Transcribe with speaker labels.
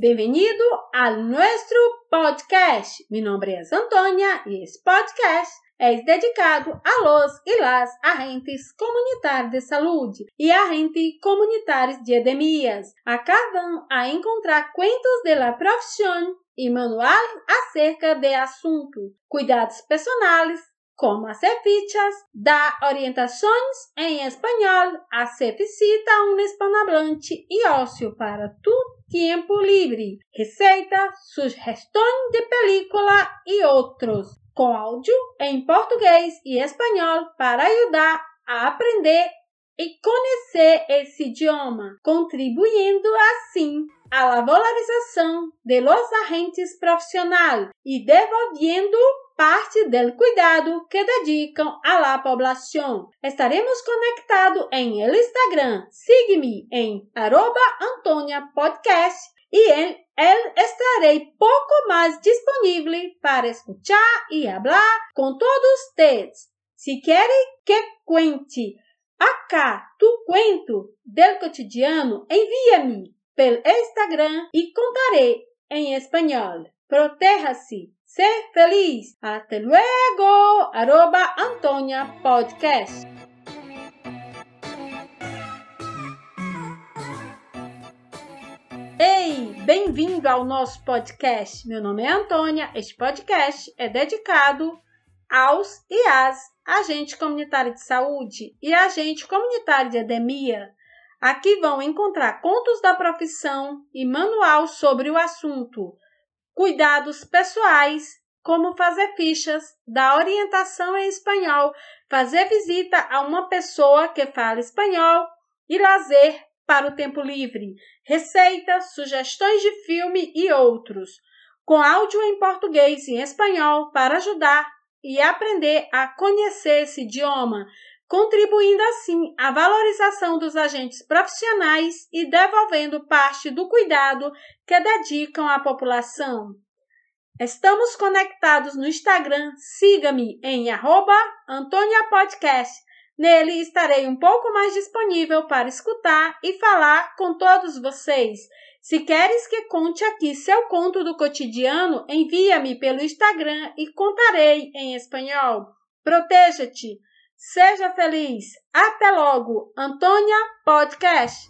Speaker 1: Bem-vindo ao nosso podcast. Meu nome é Antônia e esse podcast é dedicado a los e las agentes comunitários de saúde e agentes comunitários de epidemias. Acá vão a encontrar cuentos de la profissão e manuais acerca de assunto, cuidados personais, como hacer fichas, dar orientações em espanhol, hacer visita a um hispanohablante e ócio para tu tempo livre, receita, sugestões de película e outros, com áudio em português e espanhol para ajudar a aprender e conhecer esse idioma, contribuindo assim à valorização de los agentes profissionais e devolvendo parte do cuidado que dedicam à la poblação. Estaremos conectados em el Instagram. Siga-me em arroba Antônia Podcast e em el estarei pouco mais disponível para escutar e falar com todos vocês. Se querem que cuente acá tu cuento del cotidiano, envia-me pelo Instagram e contarei em espanhol. Proteja-se Ser feliz. Até luego. Arroba Podcast. Ei, bem-vindo ao nosso podcast. Meu nome é Antônia. Este podcast é dedicado aos e às agentes comunitários de saúde e agente comunitário de edemia. Aqui vão encontrar contos da profissão e manual sobre o assunto cuidados pessoais, como fazer fichas, dar orientação em espanhol, fazer visita a uma pessoa que fala espanhol e lazer para o tempo livre, receitas, sugestões de filme e outros, com áudio em português e em espanhol para ajudar e aprender a conhecer esse idioma, contribuindo assim à valorização dos agentes profissionais e devolvendo parte do cuidado que dedicam à população. Estamos conectados no Instagram, siga-me em arroba Podcast. Nele estarei um pouco mais disponível para escutar e falar com todos vocês. Se queres que conte aqui seu conto do cotidiano, envia-me pelo Instagram e contarei em espanhol. Proteja-te! Seja feliz. Até logo. Antônia Podcast.